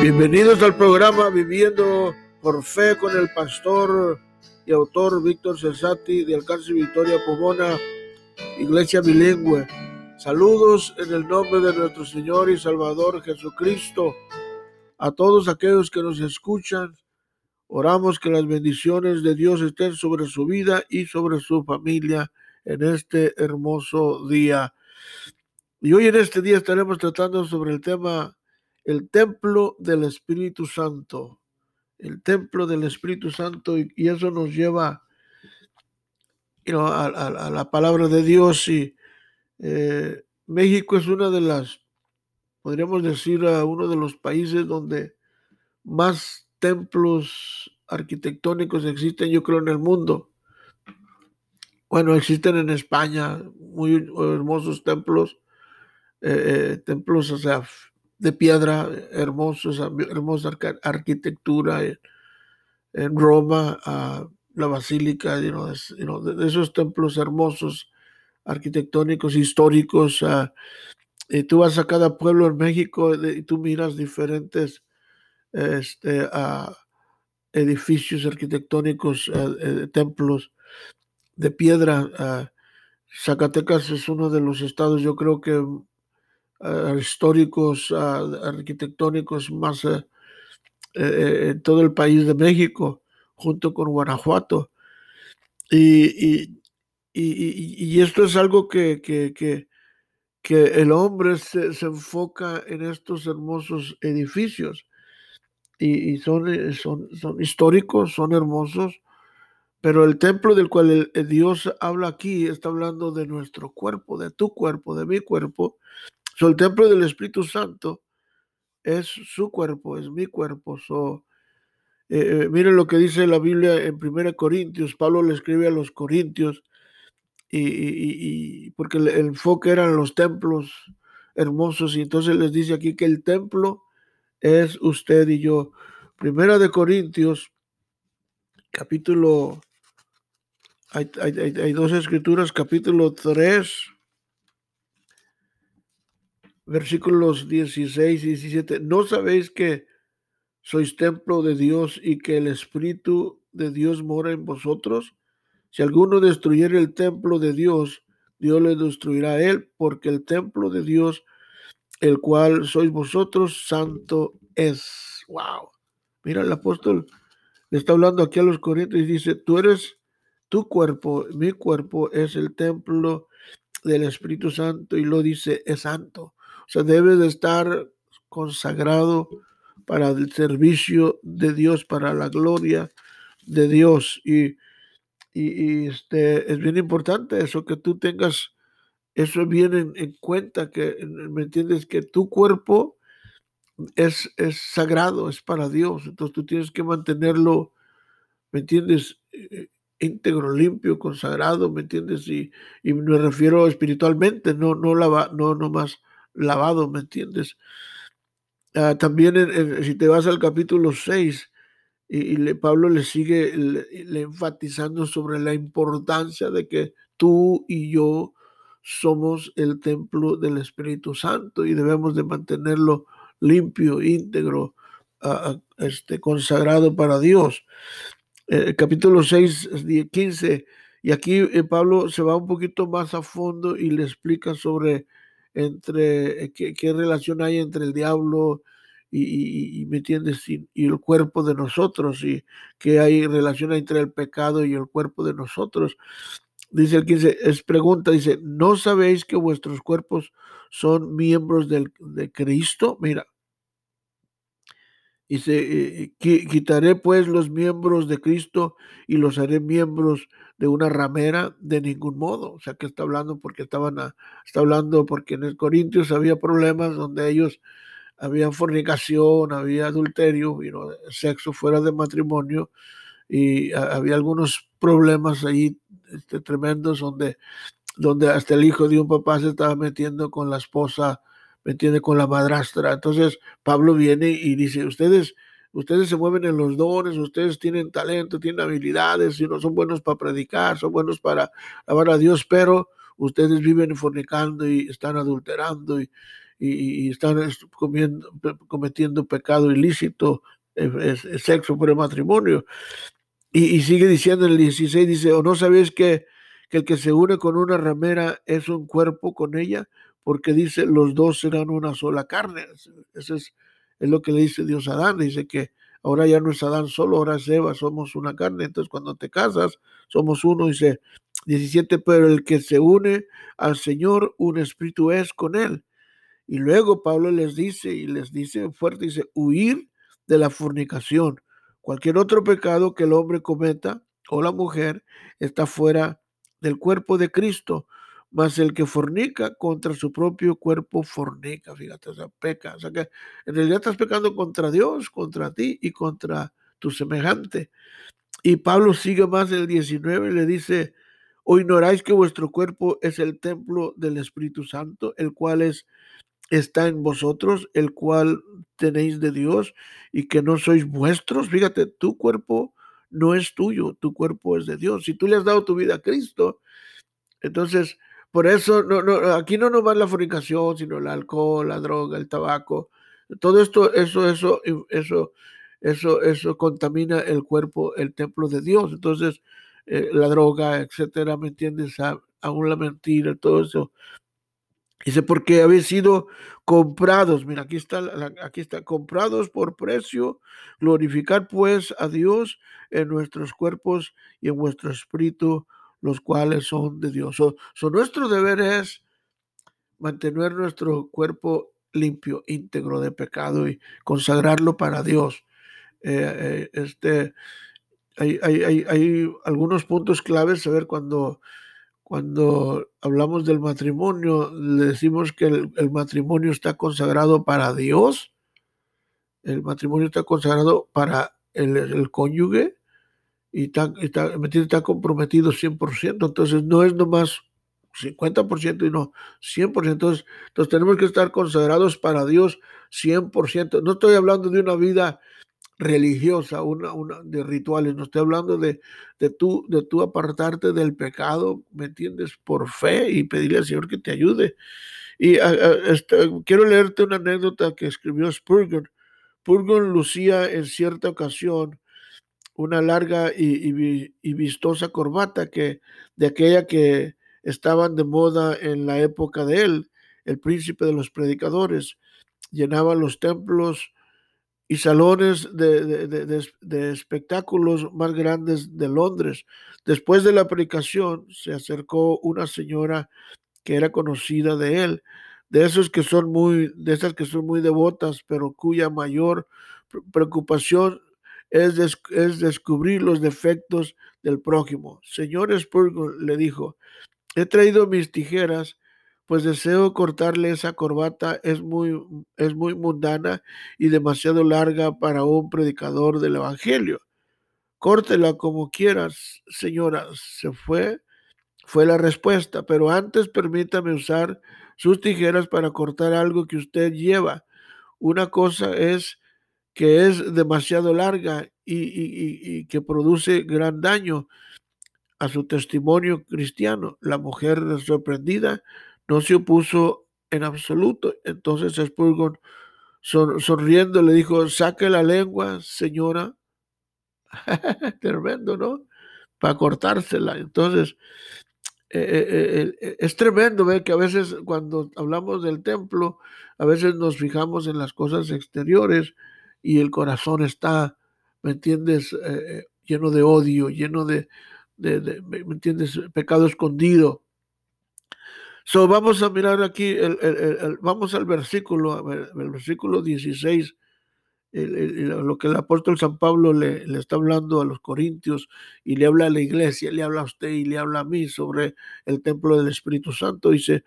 Bienvenidos al programa Viviendo por Fe con el pastor y autor Víctor Cesati de Alcance Victoria Pomona, Iglesia Bilingüe. Saludos en el nombre de nuestro Señor y Salvador Jesucristo. A todos aquellos que nos escuchan, oramos que las bendiciones de Dios estén sobre su vida y sobre su familia en este hermoso día. Y hoy en este día estaremos tratando sobre el tema el templo del Espíritu Santo, el templo del Espíritu Santo, y, eso nos lleva a, la palabra de Dios. Y eh, México es una de las, podríamos decir, uno de los países donde más templos arquitectónicos existen, yo creo, en el mundo. Bueno, existen en España muy hermosos templos, eh, eh, templos, o sea, de piedra, hermosos, hermosa arquitectura en, Roma, la basílica, de, esos templos hermosos, arquitectónicos, históricos. y tú vas a cada pueblo en México y tú miras diferentes este, edificios arquitectónicos, eh, templos de piedra. Zacatecas es uno de los estados, yo creo que uh, históricos, uh, arquitectónicos más uh, en todo el país de México, junto con Guanajuato. Y, y, y, esto es algo que, que, que, el hombre se, se, enfoca en estos hermosos edificios. Y, son, eh, son, son históricos, son hermosos, pero el templo del cual el Dios habla aquí está hablando de nuestro cuerpo, de tu cuerpo, de mi cuerpo, el templo del Espíritu Santo es su cuerpo, es mi cuerpo. So, eh, eh, miren lo que dice la Biblia en 1 Corintios. Pablo le escribe a los Corintios y, porque el, enfoque eran los templos hermosos y entonces les dice aquí que el templo es usted y yo. Primera de Corintios, capítulo, hay, hay dos escrituras, capítulo 3 versículos 16 y 17, ¿no sabéis que sois templo de Dios y que el Espíritu de Dios mora en vosotros? Si alguno destruyere el templo de Dios, Dios le destruirá a él, porque el templo de Dios, el cual sois vosotros, santo es. Wow. Mira, el apóstol le está hablando aquí a los corrientes y dice, tú eres tu cuerpo, mi cuerpo es el templo del Espíritu Santo y lo dice, es santo. Sea, debe de estar consagrado para el servicio de Dios, para la gloria de Dios. Y, y, este, es bien importante eso, que tú tengas eso bien en, cuenta, que, ¿me entiendes? Que tu cuerpo es, es sagrado, es para Dios. Entonces tú tienes que mantenerlo, ¿me entiendes? Eh, íntegro, limpio, consagrado, ¿me entiendes? Y, y me refiero espiritualmente, no, no, lava, no, no más lavado, ¿me entiendes? Ah, también si te vas al capítulo 6, y, Pablo le sigue le, enfatizando sobre la importancia de que tú y yo somos el templo del Espíritu Santo y debemos de mantenerlo limpio, íntegro, este, consagrado para Dios. Eh, capítulo 6, 15, y aquí eh, Pablo se va un poquito más a fondo y le explica sobre entre eh, qué, relación hay entre el diablo y, ¿me entiendes? Y, el cuerpo de nosotros y qué hay relación entre el pecado y el cuerpo de nosotros. Dice el 15, es pregunta, dice, ¿no sabéis que vuestros cuerpos son miembros del, de Cristo? Mira, Dice, quitaré pues los miembros de Cristo y los haré miembros de una ramera de ningún modo. O sea, que está hablando porque estaban, está hablando porque en el Corintios había problemas donde ellos había fornicación, había adulterio, y sexo fuera de matrimonio y había algunos problemas ahí este, tremendos donde, donde hasta el hijo de un papá se estaba metiendo con la esposa ¿me entiende? Con la madrastra. Entonces Pablo viene y dice, ustedes, ustedes se mueven en los dones, ustedes tienen talento, tienen habilidades, y no son buenos para predicar, son buenos para alabar a Dios, pero ustedes viven fornicando y están adulterando y, y, están cometiendo pecado ilícito, sexo por el matrimonio. Y, sigue diciendo en el 16, dice, o no sabéis que, que el que se une con una ramera es un cuerpo con ella, porque dice, los dos serán una sola carne. Eso es, es lo que le dice Dios a Adán, dice que ahora ya no es Adán solo, ahora es Eva, somos una carne. Entonces cuando te casas, somos uno, dice 17, pero el que se une al Señor, un espíritu es con él. Y luego Pablo les dice, y les dice fuerte, dice, huir de la fornicación. Cualquier otro pecado que el hombre cometa o la mujer está fuera del cuerpo de Cristo, mas el que fornica contra su propio cuerpo fornica, fíjate, o sea, peca. O sea que en realidad estás pecando contra Dios, contra ti y contra tu semejante. Y Pablo sigue más el 19 y le dice, o ignoráis que vuestro cuerpo es el templo del Espíritu Santo, el cual es está en vosotros, el cual tenéis de Dios y que no sois vuestros. Fíjate, tu cuerpo no es tuyo, tu cuerpo es de Dios. Si tú le has dado tu vida a Cristo, entonces, por eso no, no, aquí no nomás la fornicación, sino el alcohol, la droga, el tabaco, todo esto, eso, eso, eso, eso, eso contamina el cuerpo, el templo de Dios. Entonces, eh, la droga, etcétera, ¿me entiendes? aún la mentira, todo eso Dice, porque habéis sido comprados, mira, aquí está, aquí está, comprados por precio, glorificar pues a Dios en nuestros cuerpos y en vuestro espíritu, los cuales son de Dios. So, nuestro deber es mantener nuestro cuerpo limpio, íntegro de pecado y consagrarlo para Dios. Eh, eh, este, hay, algunos puntos claves, a ver, cuando cuando hablamos del matrimonio, le decimos que el, matrimonio está consagrado para Dios, el matrimonio está consagrado para el, cónyuge y está, está, está comprometido 100%, entonces no es nomás 50% y no 100%, entonces, entonces tenemos que estar consagrados para Dios 100%, no estoy hablando de una vida religiosa, una, una de rituales, no estoy hablando de, de, tú, de tú apartarte del pecado, ¿me entiendes? Por fe y pedirle al Señor que te ayude. Y ah, ah, este, quiero leerte una anécdota que escribió Spurgeon. Spurgeon lucía en cierta ocasión una larga y, vistosa corbata que de aquella que estaban de moda en la época de él, el príncipe de los predicadores, llenaba los templos y salones de, espectáculos más grandes de Londres. Después de la predicación se acercó una señora que era conocida de él, de esos que son muy, de esas que son muy devotas, pero cuya mayor preocupación es, es descubrir los defectos del prójimo. Señor Spurgeon le dijo, he traído mis tijeras pues deseo cortarle esa corbata, es muy, es muy mundana y demasiado larga para un predicador del Evangelio. Córtela como quieras, señora. Se fue, fue la respuesta, pero antes permítame usar sus tijeras para cortar algo que usted lleva. Una cosa es que es demasiado larga y, y que produce gran daño a su testimonio cristiano. La mujer sorprendida no se opuso en absoluto. Entonces Spurgeon, sonriendo, le dijo, saque la lengua, señora. tremendo, ¿no? Para cortársela. Entonces, eh, eh, eh, es tremendo ver que a veces cuando hablamos del templo, a veces nos fijamos en las cosas exteriores y el corazón está, ¿me entiendes? lleno de odio, lleno de, de, ¿me entiendes? Pecado escondido. So, vamos a mirar aquí, el, vamos al versículo, el versículo 16, lo que el apóstol San Pablo le, le, está hablando a los corintios y le habla a la iglesia, le habla a usted y le habla a mí sobre el templo del Espíritu Santo. Dice,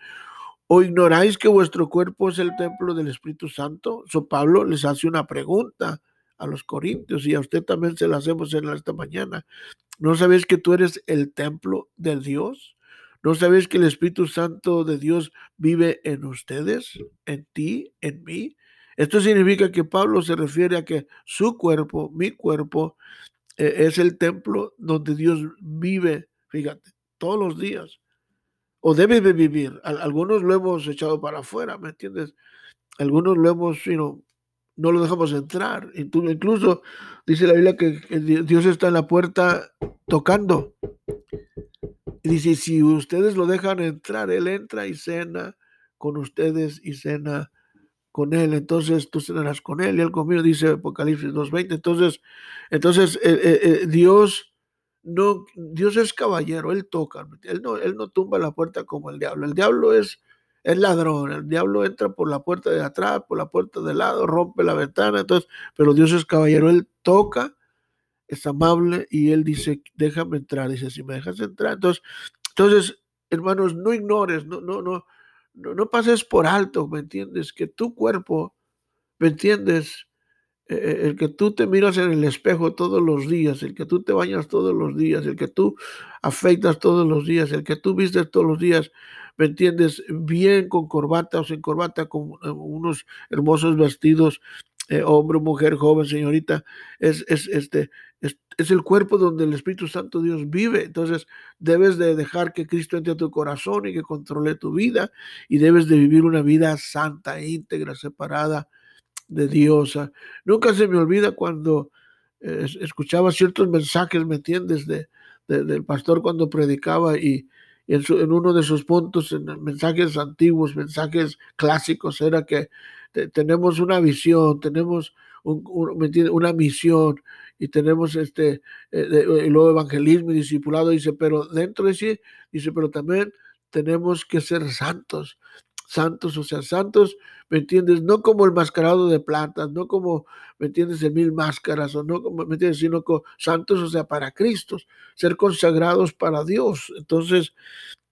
¿o ignoráis que vuestro cuerpo es el templo del Espíritu Santo? So, Pablo les hace una pregunta a los corintios y a usted también se la hacemos en esta mañana. ¿No sabéis que tú eres el templo de Dios? ¿No sabéis que el Espíritu Santo de Dios vive en ustedes, en ti, en mí? Esto significa que Pablo se refiere a que su cuerpo, mi cuerpo, eh, es el templo donde Dios vive, fíjate, todos los días. O debe de vivir. Algunos lo hemos echado para afuera, ¿me entiendes? algunos lo hemos, you no lo dejamos entrar. Incluso dice la Biblia que Dios está en la puerta tocando. Y dice, si ustedes lo dejan entrar, Él entra y cena con ustedes y cena con Él. Entonces tú cenarás con Él y Él conmigo, dice Apocalipsis 2.20. Entonces, entonces eh, eh, eh, Dios no, Dios es caballero, Él toca, él no, él no tumba la puerta como el diablo. El diablo es, es ladrón, el diablo entra por la puerta de atrás, por la puerta de lado, rompe la ventana, entonces, pero Dios es caballero, Él toca es amable y él dice, déjame entrar, dice, si me dejas entrar. Entonces, entonces hermanos, no ignores, no, no, no, no, no pases por alto, ¿me entiendes? Que tu cuerpo, ¿me entiendes? Eh, eh, el que tú te miras en el espejo todos los días, el que tú te bañas todos los días, el que tú afeitas todos los días, el que tú vistes todos los días, ¿me entiendes? Bien con corbata o sin corbata, con eh, unos hermosos vestidos, hombre, mujer, joven, señorita, es, es, este, es, el cuerpo donde el Espíritu Santo Dios vive. Entonces debes de dejar que Cristo entre a tu corazón y que controle tu vida y debes de vivir una vida santa, íntegra, separada de Dios. Ah, nunca se me olvida cuando eh, escuchaba ciertos mensajes, ¿me entiendes? De, del pastor cuando predicaba y, en, en, uno de sus puntos, en mensajes antiguos, mensajes clásicos, era que tenemos una visión, tenemos una misión y tenemos este, eh, luego evangelismo y discipulado, dice, pero dentro de sí, dice, pero también tenemos que ser santos, santos, o sea, santos, ¿me entiendes? No como el mascarado de plantas, no como, ¿me entiendes?, de mil máscaras, o no como, ¿me entiendes?, sino como santos, o sea, para Cristo, ser consagrados para Dios. Entonces,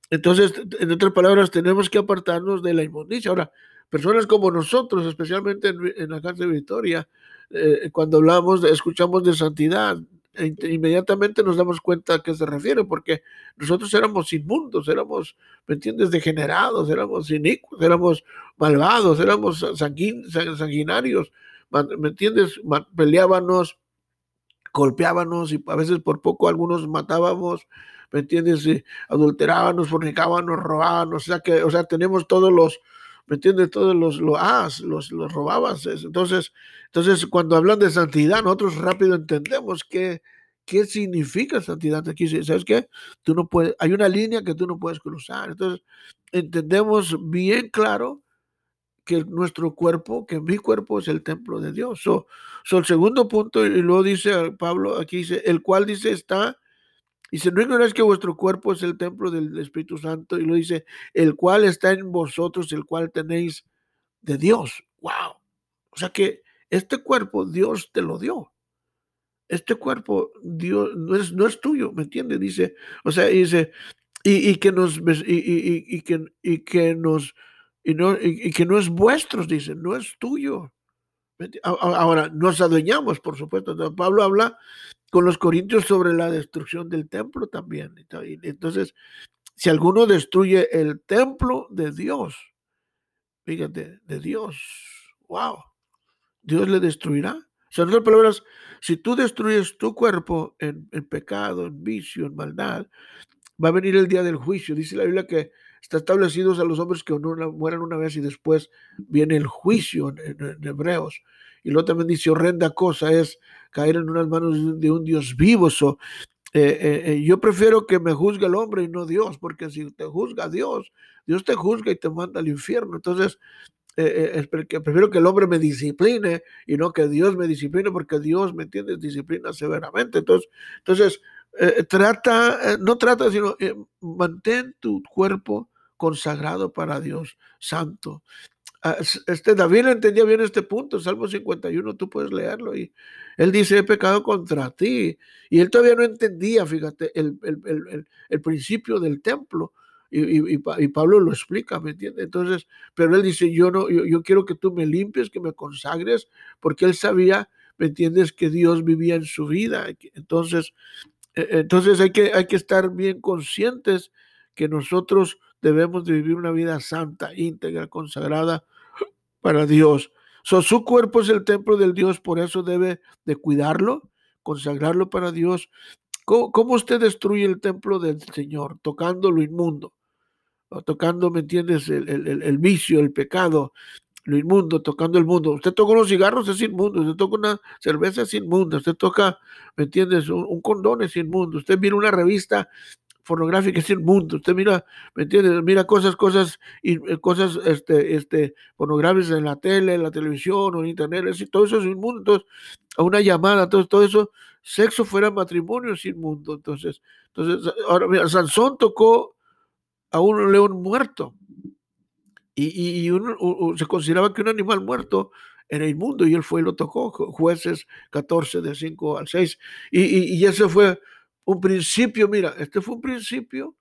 entonces, en otras palabras, tenemos que apartarnos de la inmundicia. Ahora, personas como nosotros, especialmente en, la cárcel de Victoria, eh, cuando hablamos, escuchamos de santidad, inmediatamente nos damos cuenta a qué se refiere, porque nosotros éramos inmundos, éramos, ¿me entiendes?, degenerados, éramos inicuos, éramos malvados, éramos sanguinarios, ¿me entiendes?, peleábamos, golpeábamos y a veces por poco algunos matábamos, ¿me entiendes?, adulterábamos, fornicábamos, robábamos, o sea que, o sea, tenemos todos los, ¿me entiendes? Todos los, los, ah, los, los robabas. Entonces, entonces, cuando hablan de santidad, nosotros rápido entendemos qué, qué significa santidad. Aquí, ¿sabes qué? Tú no puedes, hay una línea que tú no puedes cruzar. Entonces, entendemos bien claro que nuestro cuerpo, que mi cuerpo es el templo de Dios. So, el segundo punto, y luego dice Pablo, aquí dice, el cual dice está Dice, no ignoráis que vuestro cuerpo es el templo del Espíritu Santo. Y lo dice, el cual está en vosotros, el cual tenéis de Dios. ¡Wow! O sea que este cuerpo Dios te lo dio. Este cuerpo Dios no es, no es tuyo, ¿me entiendes? Dice, o sea, dice, y, que nos, y, que, y que nos, y, no, y, que no es vuestro, dice, no es tuyo. Ahora, nos adueñamos, por supuesto. Pablo habla con los corintios sobre la destrucción del templo también. Entonces, si alguno destruye el templo de Dios, fíjate, de Dios, wow, Dios le destruirá. O sea, en otras palabras, si tú destruyes tu cuerpo en, pecado, en vicio, en maldad, va a venir el día del juicio. Dice la Biblia que está establecido a los hombres que mueran una vez y después viene el juicio en Hebreos. Y luego también dice, horrenda cosa es caer en unas manos de un Dios vivo. eh, eh, eh, yo prefiero que me juzgue el hombre y no Dios, porque si te juzga Dios, Dios te juzga y te manda al infierno. Entonces, eh, prefiero que el hombre me discipline y no que Dios me discipline, porque Dios, ¿me entiendes?, disciplina severamente. Entonces, entonces trata, no trata, sino mantén tu cuerpo consagrado para Dios, santo. Ah, este, David entendía bien este punto, Salmo 51, tú puedes leerlo y él dice, he pecado contra ti. Y él todavía no entendía, fíjate, el, principio del templo. Y, Pablo lo explica, ¿me entiendes? Entonces, pero él dice, yo no, yo, quiero que tú me limpies, que me consagres, porque él sabía, ¿me entiendes?, que Dios vivía en su vida. Entonces, e, entonces hay que, hay que estar bien conscientes que nosotros debemos de vivir una vida santa, íntegra, consagrada para Dios. su cuerpo es el templo del Dios, por eso debe de cuidarlo, consagrarlo para Dios. ¿Cómo, usted destruye el templo del Señor? Tocando lo inmundo, tocando, ¿me entiendes? El, el, vicio, el pecado. lo inmundo, tocando el mundo. Usted toca unos cigarros, es inmundo. Usted toca una cerveza, es inmundo. Usted toca, ¿me entiendes? Un, condón es inmundo. Usted mira una revista pornográfica es inmundo. Usted mira, ¿me entiendes? Mira cosas, cosas, y, eh, cosas, este, este, pornográficas en la tele, en la televisión o en internet. todo eso es inmundo. Entonces, a una llamada, todo, todo eso, sexo fuera matrimonio es inmundo. Entonces, entonces, ahora mira, Sansón tocó a un león muerto y, uno, se consideraba que un animal muerto era inmundo y él fue y lo tocó, jueces 14 de 5 al 6. Y, y, ese fue un principio, mira, este fue un principio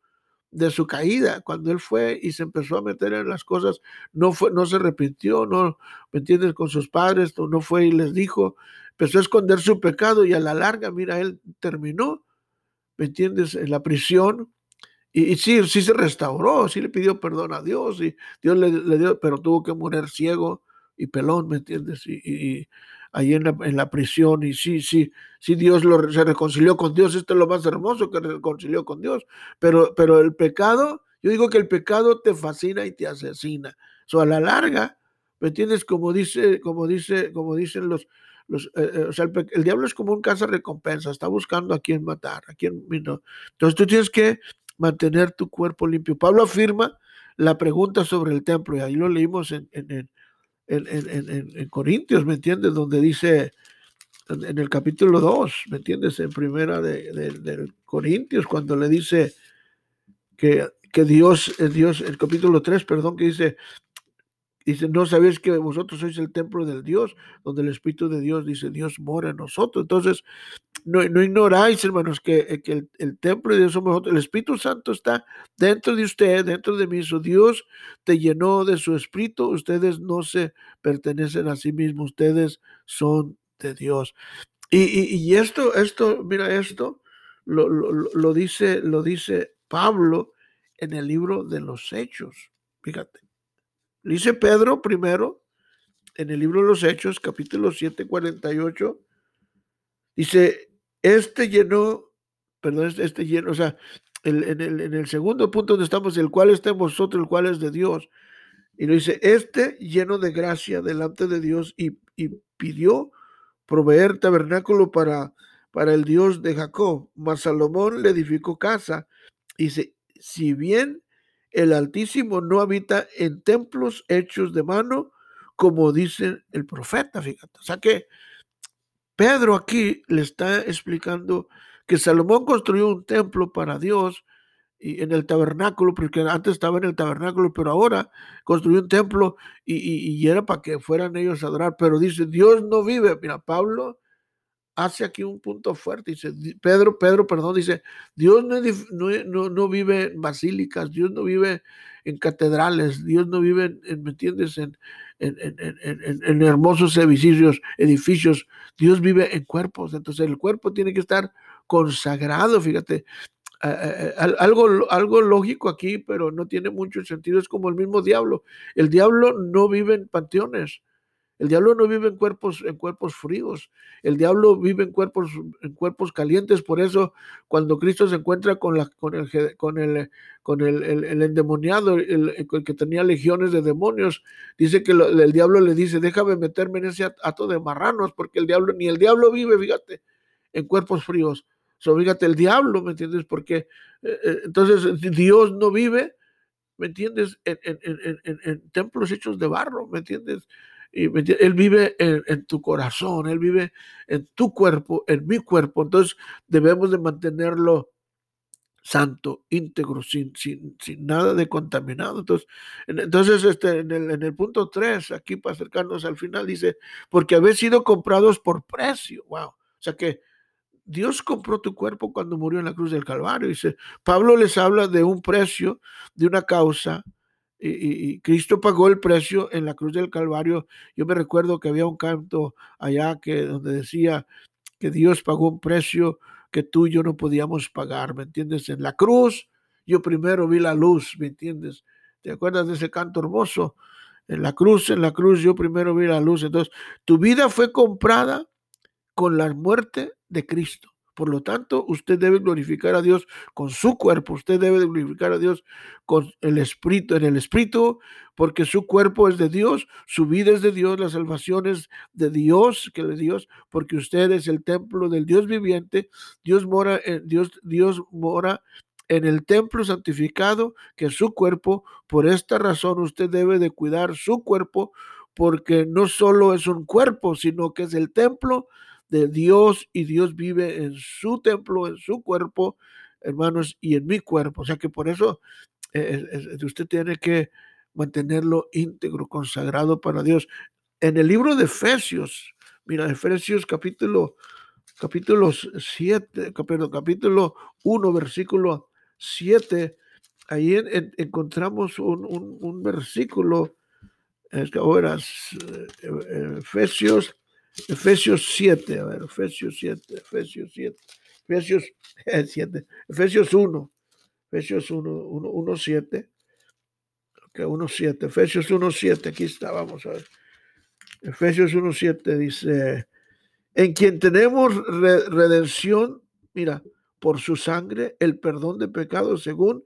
de su caída, cuando él fue y se empezó a meter en las cosas, no, fue, no se arrepintió, no, ¿me entiendes? Con sus padres, no fue y les dijo, empezó a esconder su pecado y a la larga, mira, él terminó, ¿me entiendes? En la prisión, y, sí, sí se restauró, sí le pidió perdón a Dios y Dios le, dio, pero tuvo que morir ciego y pelón, ¿me entiendes? Y, ahí en la, en la, prisión y sí, sí, sí Dios lo, se reconcilió con Dios, esto es lo más hermoso que reconcilió con Dios, pero, pero el pecado, yo digo que el pecado te fascina y te asesina. So, a la larga, ¿me entiendes? Como dice, como dice, como dicen los, los eh, eh, o sea, el, diablo es como un caza recompensa, está buscando a quién matar, a quién no. Entonces tú tienes que mantener tu cuerpo limpio. Pablo afirma la pregunta sobre el templo, y ahí lo leímos en, en, en, Corintios, ¿me entiendes? Donde dice en, el capítulo 2, ¿me entiendes? En primera de, Corintios, cuando le dice que, que Dios, Dios, el capítulo 3, perdón, que dice, dice, no sabéis que vosotros sois el templo del Dios, donde el Espíritu de Dios dice, Dios mora en nosotros. Entonces, no, ignoráis, hermanos, que, eh, el, templo de Dios somos nosotros. El Espíritu Santo está dentro de usted, dentro de mí. Su Dios te llenó de su Espíritu. Ustedes no se pertenecen a sí mismos. Ustedes son de Dios. Y, esto, esto, mira esto, lo, lo, dice, lo dice Pablo en el libro de los Hechos. Fíjate. Dice Pedro primero en el libro de los Hechos, capítulo 7, 48. Dice, este llenó, perdón, este, este llenó, o sea, en, el, segundo punto donde estamos, el cual está en vosotros, el cual es de Dios. Y lo dice, este lleno de gracia delante de Dios y, pidió proveer tabernáculo para, para el Dios de Jacob. Mas Salomón le edificó casa. Dice, si bien el Altísimo no habita en templos hechos de mano, como dice el profeta, fíjate. O sea que Pedro aquí le está explicando que Salomón construyó un templo para Dios y en el tabernáculo, porque antes estaba en el tabernáculo, pero ahora construyó un templo y, era para que fueran ellos a adorar. Pero dice, Dios no vive. Mira, Pablo hace aquí un punto fuerte. Dice, Pedro, Pedro, perdón, dice, Dios no, no, no vive en basílicas, Dios no vive en catedrales, Dios no vive, en, ¿me entiendes?, en, en, hermosos edificios, edificios, Dios vive en cuerpos, entonces el cuerpo tiene que estar consagrado, fíjate, algo, algo lógico aquí, pero no tiene mucho sentido, es como el mismo diablo, el diablo no vive en panteones, el diablo no vive en cuerpos, en cuerpos fríos. El diablo vive en cuerpos, en cuerpos calientes. Por eso, cuando Cristo se encuentra con, la, con, el, con, el, con el, endemoniado, el, que tenía legiones de demonios, dice que el diablo le dice, déjame meterme en ese ato de marranos, porque el diablo, ni el diablo vive, fíjate, en cuerpos fríos. So, fíjate, el diablo, ¿me entiendes? Porque eh, eh, entonces Dios no vive, ¿me entiendes? En, en, en, en templos hechos de barro, ¿me entiendes? Él vive en, tu corazón, Él vive en tu cuerpo, en mi cuerpo. Entonces debemos de mantenerlo santo, íntegro, sin, nada de contaminado. Entonces, este, en, el, en el punto 3, aquí para acercarnos al final, dice, porque habéis sido comprados por precio. Wow. O sea que Dios compró tu cuerpo cuando murió en la cruz del Calvario. Dice, Pablo les habla de un precio, de una causa, y, Cristo pagó el precio en la cruz del Calvario. Yo me recuerdo que había un canto allá que donde decía que Dios pagó un precio que tú y yo no podíamos pagar, ¿me entiendes? En la cruz yo primero vi la luz, ¿me entiendes? ¿Te acuerdas de ese canto hermoso? En la cruz, en la cruz yo primero vi la luz. Entonces, tu vida fue comprada con la muerte de Cristo. Por lo tanto, usted debe glorificar a Dios con su cuerpo, usted debe glorificar a Dios con el espíritu, en el espíritu, porque su cuerpo es de Dios, su vida es de Dios, la salvación es de Dios, que de Dios, porque usted es el templo del Dios viviente, Dios mora en Dios, Dios mora en el templo santificado que es su cuerpo. Por esta razón usted debe de cuidar su cuerpo porque no solo es un cuerpo, sino que es el templo de Dios y Dios vive en su templo, en su cuerpo, hermanos, y en mi cuerpo. O sea que por eso eh, usted tiene que mantenerlo íntegro, consagrado para Dios. En el libro de Efesios, mira, Efesios capítulo, capítulo 7, capítulo, capítulo 1, versículo 7, ahí encontramos un, un, versículo, es que ahora, eh, Efesios Efesios 7, a ver, Efesios 7, Efesios 7, Efesios 7, Efesios 1, Efesios 1, 1, 1 7, ok, 1, 7, Efesios 1, 7, aquí está, vamos a ver. Efesios 1, 7 dice, en quien tenemos redención, mira, por su sangre, el perdón de pecados según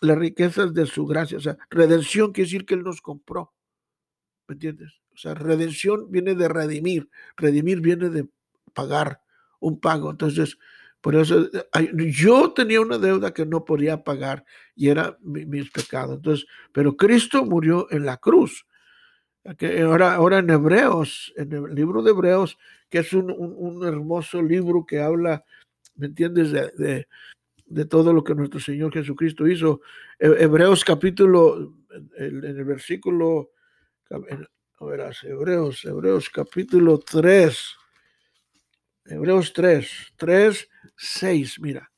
las riquezas de su gracia. O sea, redención quiere decir que Él nos compró. ¿Me entiendes? O sea, redención viene de redimir, redimir viene de pagar un pago. Entonces, por eso yo tenía una deuda que no podía pagar y era mis pecados. Entonces, pero Cristo murió en la cruz. Ahora, ahora en Hebreos, en el libro de Hebreos, que es un, hermoso libro que habla, ¿me entiendes?, de, de, todo lo que nuestro Señor Jesucristo hizo. Hebreos capítulo, en el versículo, verás, Hebreos, Hebreos capítulo 3, Hebreos 3, 3, 6, mira,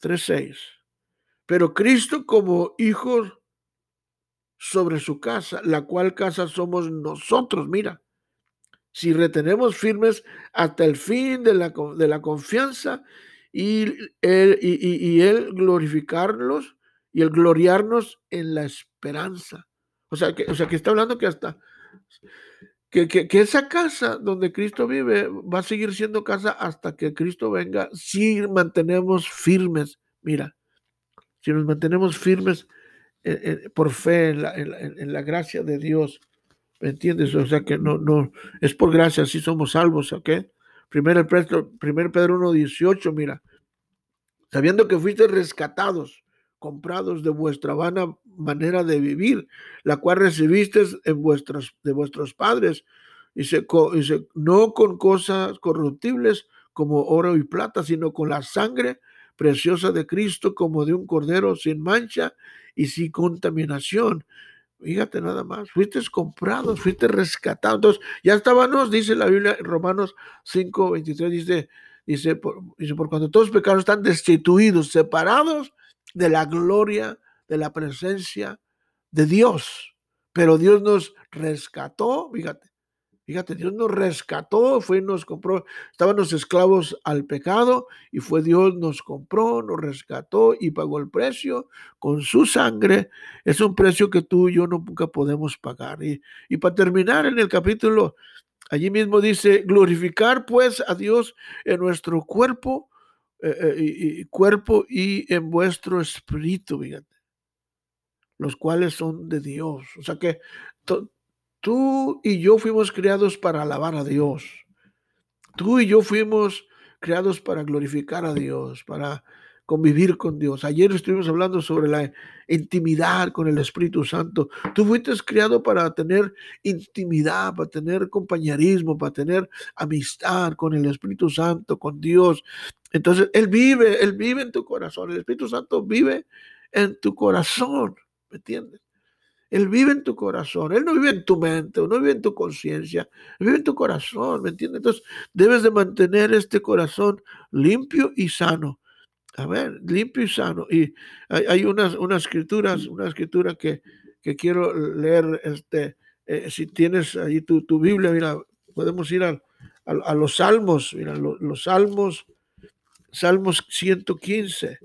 3, 6. Pero Cristo como hijo sobre su casa, la cual casa somos nosotros, mira. Si retenemos firmes hasta el fin de la, de la confianza y el, y, y el glorificarlos y el gloriarnos en la esperanza. O sea, que, o sea, que está hablando que hasta que, que, esa casa donde Cristo vive va a seguir siendo casa hasta que Cristo venga si mantenemos firmes. Mira, si nos mantenemos firmes por fe en la, en, gracia de Dios. ¿Me entiendes? O sea que no, no, es por gracia, así somos salvos, ¿ok? Primero Pedro, primer Pedro 1.18, mira, sabiendo que fuiste rescatados comprados de vuestra vana manera de vivir, la cual recibiste en vuestros, de vuestros padres, y se, no con cosas corruptibles como oro y plata, sino con la sangre preciosa de Cristo como de un cordero sin mancha y sin contaminación. Fíjate nada más, fuiste comprados, fuiste rescatados. Entonces, ya estábamos, dice la Biblia en Romanos 5, 23, dice, dice, por, dice, por cuando todos los pecados están destituidos, separados de la gloria, de la presencia de Dios. Pero Dios nos rescató, fíjate, fíjate, Dios nos rescató, fue y nos compró, estábamos esclavos al pecado y fue Dios nos compró, nos rescató y pagó el precio con su sangre. Es un precio que tú y yo nunca podemos pagar. Y, y para terminar en el capítulo, allí mismo dice, glorificar pues a Dios en nuestro cuerpo eh, eh, y, cuerpo y en vuestro espíritu, fíjate, los cuales son de Dios. O sea que tú y yo fuimos creados para alabar a Dios. Tú y yo fuimos creados para glorificar a Dios, para convivir con Dios. Ayer estuvimos hablando sobre la intimidad con el Espíritu Santo. Tú fuiste creado para tener intimidad, para tener compañerismo, para tener amistad con el Espíritu Santo, con Dios. Entonces, Él vive, Él vive en tu corazón. El Espíritu Santo vive en tu corazón. ¿Me entiendes? Él vive en tu corazón, Él no vive en tu mente, no vive en tu conciencia, vive en tu corazón, ¿me entiendes? Entonces debes de mantener este corazón limpio y sano. A ver, limpio y sano. Y hay, unas, unas escrituras, una escritura que, que quiero leer, este, eh, si tienes ahí tu, tu, Biblia, mira, podemos ir a, a, los salmos, mira, los, salmos, salmos 115.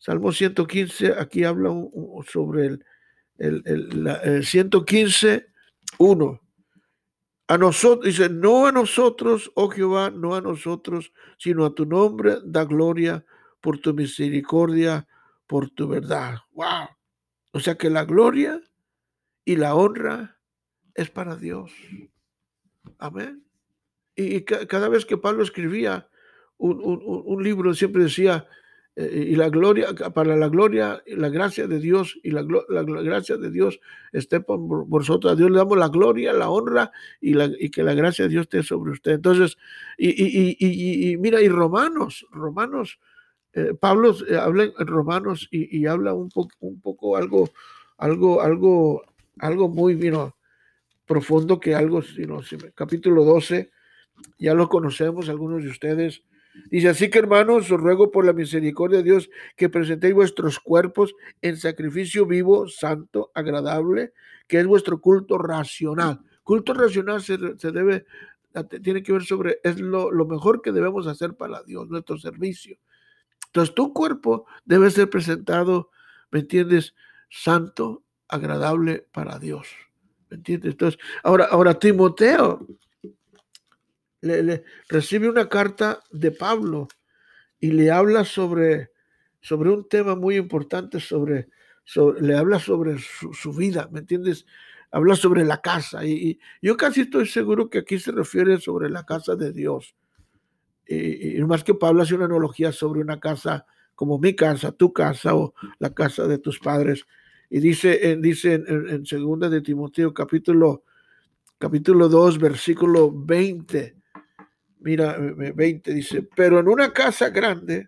Salmo 115, aquí habla sobre el, el, el, el 115, 1. a nosotros, dice, no a nosotros, oh Jehová, no a nosotros, sino a tu nombre da gloria por tu misericordia, por tu verdad. Wow. O sea que la gloria y la honra es para Dios. Amén. Y, cada vez que Pablo escribía un, libro, siempre decía, y la gloria, para la gloria y la gracia de Dios, y la, gracia de Dios esté por, vosotros. A Dios le damos la gloria, la honra y, la, y que la gracia de Dios esté sobre usted. Entonces, y, mira, y Romanos, Romanos, eh, Pablo eh, habla en Romanos y, habla un poco, un poco algo, algo, algo, algo muy vino profundo que algo, sino, capítulo 12, ya lo conocemos algunos de ustedes. Dice, así que hermanos, os ruego por la misericordia de Dios que presentéis vuestros cuerpos en sacrificio vivo, santo, agradable, que es vuestro culto racional. Culto racional se, debe, tiene que ver sobre, es lo, lo mejor que debemos hacer para Dios, nuestro servicio. Entonces tu cuerpo debe ser presentado, ¿me entiendes? Santo, agradable para Dios. ¿Me entiendes? Entonces, ahora, ahora Timoteo, le, recibe una carta de Pablo y le habla sobre, sobre un tema muy importante, sobre, le habla sobre su, vida, ¿me entiendes? Habla sobre la casa y, yo casi estoy seguro que aquí se refiere sobre la casa de Dios. Y, más que Pablo hace una analogía sobre una casa como mi casa, tu casa o la casa de tus padres. Y dice, dice en, en, segunda de Timoteo capítulo, capítulo 2, versículo 20, mira, 20 dice, pero en una casa grande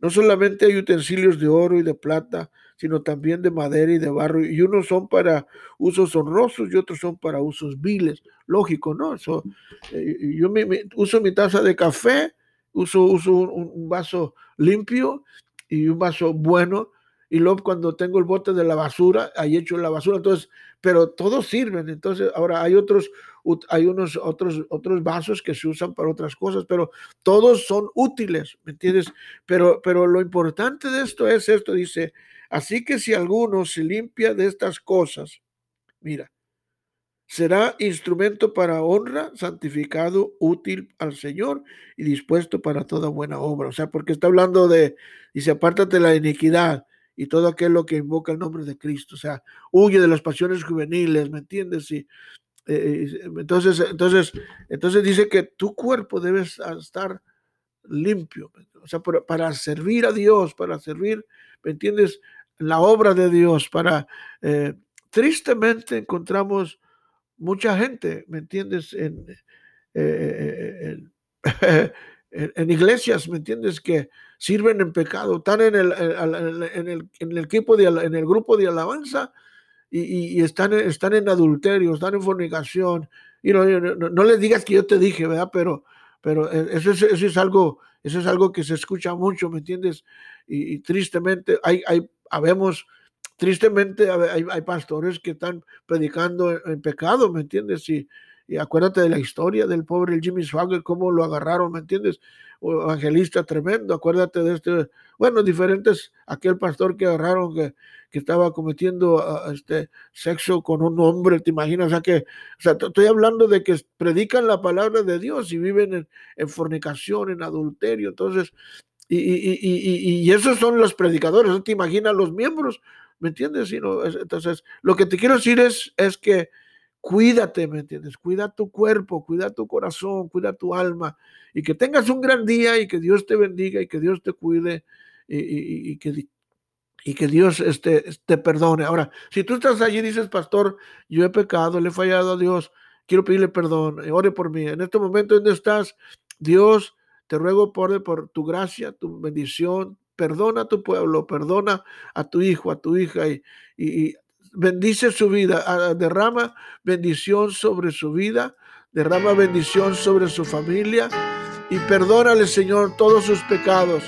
no solamente hay utensilios de oro y de plata, sino también de madera y de barro, y unos son para usos honrosos y otros son para usos viles. Lógico, ¿no? Eso, eh, yo me, uso mi taza de café, uso, uso un, vaso limpio y un vaso bueno, y luego cuando tengo el bote de la basura, ahí echo la basura. Entonces, pero todos sirven. Entonces, ahora hay otros, hay unos otros, otros vasos que se usan para otras cosas, pero todos son útiles, ¿me entiendes? Pero, pero lo importante de esto es esto, dice, así que si alguno se limpia de estas cosas, mira, será instrumento para honra, santificado, útil al Señor y dispuesto para toda buena obra. O sea, porque está hablando de, dice, apártate la iniquidad y todo aquello que invoca el nombre de Cristo. O sea, huye de las pasiones juveniles, ¿me entiendes? Entonces, entonces, entonces dice que tu cuerpo debe estar limpio, o sea, para, servir a Dios, para servir, ¿me entiendes? La obra de Dios, para... Eh, tristemente encontramos mucha gente, ¿me entiendes? En, iglesias, ¿me entiendes? Que sirven en pecado, están en el, el, el equipo, de, en el grupo de alabanza y, están, están en adulterio, están en fornicación. Y no, no, les digas que yo te dije, ¿verdad? Pero, pero e, eso es, eso es, algo, eso es algo que se escucha mucho, ¿me entiendes? Y, tristemente hay, hay, habemos, tristemente hay, hay, pastores que están predicando en, pecado, ¿me entiendes? Y, y acuérdate de la historia del pobre Jimmy Swagger, cómo lo agarraron, ¿me entiendes? Evangelista tremendo, acuérdate de este, bueno, diferentes, aquel pastor que agarraron que, que estaba cometiendo este sexo con un hombre, ¿te imaginas? O sea que, o sea, estoy hablando de que predican la palabra de Dios y viven en, fornicación, en adulterio, entonces, y, y, y, y, esos son los predicadores, ¿no te imaginas los miembros? ¿Me entiendes? Entonces, lo que te quiero decir es, es que Cuídate, ¿me entiendes? Cuida tu cuerpo, cuida tu corazón, cuida tu alma y que tengas un gran día y que Dios te bendiga y que Dios te cuide y, que, y que Dios este, te perdone. Ahora, si tú estás allí y dices, pastor, yo he pecado, le he fallado a Dios, quiero pedirle perdón, eh, ore por mí. En este momento donde estás, Dios, te ruego por, por tu gracia, tu bendición, perdona a tu pueblo, perdona a tu hijo, a tu hija y, y, bendice su vida, ah, derrama bendición sobre su vida, derrama bendición sobre su familia y perdónale, Señor, todos sus pecados,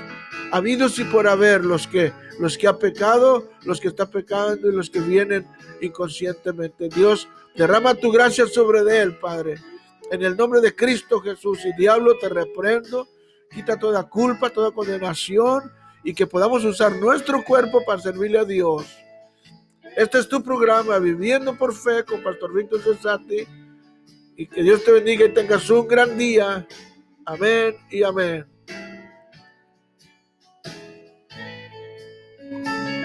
habidos y por haber, los que, los que ha pecado, los que está pecando y los que vienen inconscientemente. Dios, derrama tu gracia sobre él, Padre. En el nombre de Cristo Jesús y diablo te reprendo, quita toda culpa, toda condenación y que podamos usar nuestro cuerpo para servirle a Dios este es tu programa, Viviendo por Fe con Pastor Víctor Cesati. Y que Dios te bendiga y tengas un gran día. Amén y amén.